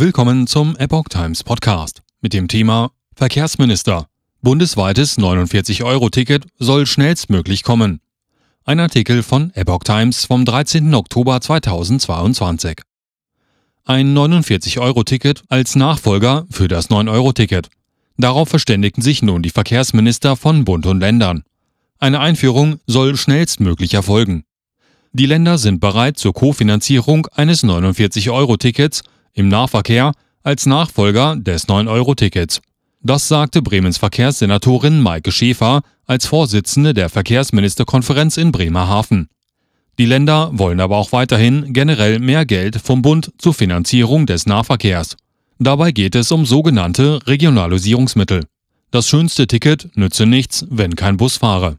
Willkommen zum Epoch Times Podcast mit dem Thema Verkehrsminister. Bundesweites 49-Euro-Ticket soll schnellstmöglich kommen. Ein Artikel von Epoch Times vom 13. Oktober 2022. Ein 49-Euro-Ticket als Nachfolger für das 9-Euro-Ticket. Darauf verständigten sich nun die Verkehrsminister von Bund und Ländern. Eine Einführung soll schnellstmöglich erfolgen. Die Länder sind bereit zur Kofinanzierung eines 49-Euro-Tickets im Nahverkehr als Nachfolger des 9-Euro-Tickets. Das sagte Bremens Verkehrssenatorin Maike Schäfer als Vorsitzende der Verkehrsministerkonferenz in Bremerhaven. Die Länder wollen aber auch weiterhin generell mehr Geld vom Bund zur Finanzierung des Nahverkehrs. Dabei geht es um sogenannte Regionalisierungsmittel. Das schönste Ticket nütze nichts, wenn kein Bus fahre.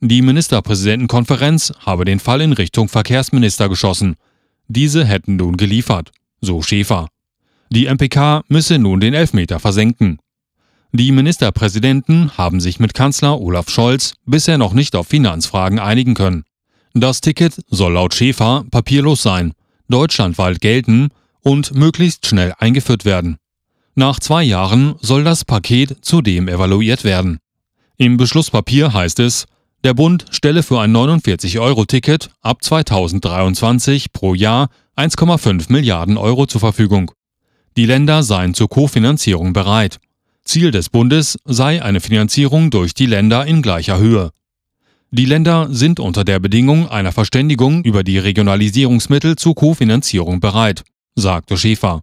Die Ministerpräsidentenkonferenz habe den Fall in Richtung Verkehrsminister geschossen. Diese hätten nun geliefert so Schäfer. Die MPK müsse nun den Elfmeter versenken. Die Ministerpräsidenten haben sich mit Kanzler Olaf Scholz bisher noch nicht auf Finanzfragen einigen können. Das Ticket soll laut Schäfer papierlos sein, deutschlandweit gelten und möglichst schnell eingeführt werden. Nach zwei Jahren soll das Paket zudem evaluiert werden. Im Beschlusspapier heißt es, der Bund stelle für ein 49-Euro-Ticket ab 2023 pro Jahr 1,5 Milliarden Euro zur Verfügung. Die Länder seien zur Kofinanzierung bereit. Ziel des Bundes sei eine Finanzierung durch die Länder in gleicher Höhe. Die Länder sind unter der Bedingung einer Verständigung über die Regionalisierungsmittel zur Kofinanzierung bereit, sagte Schäfer.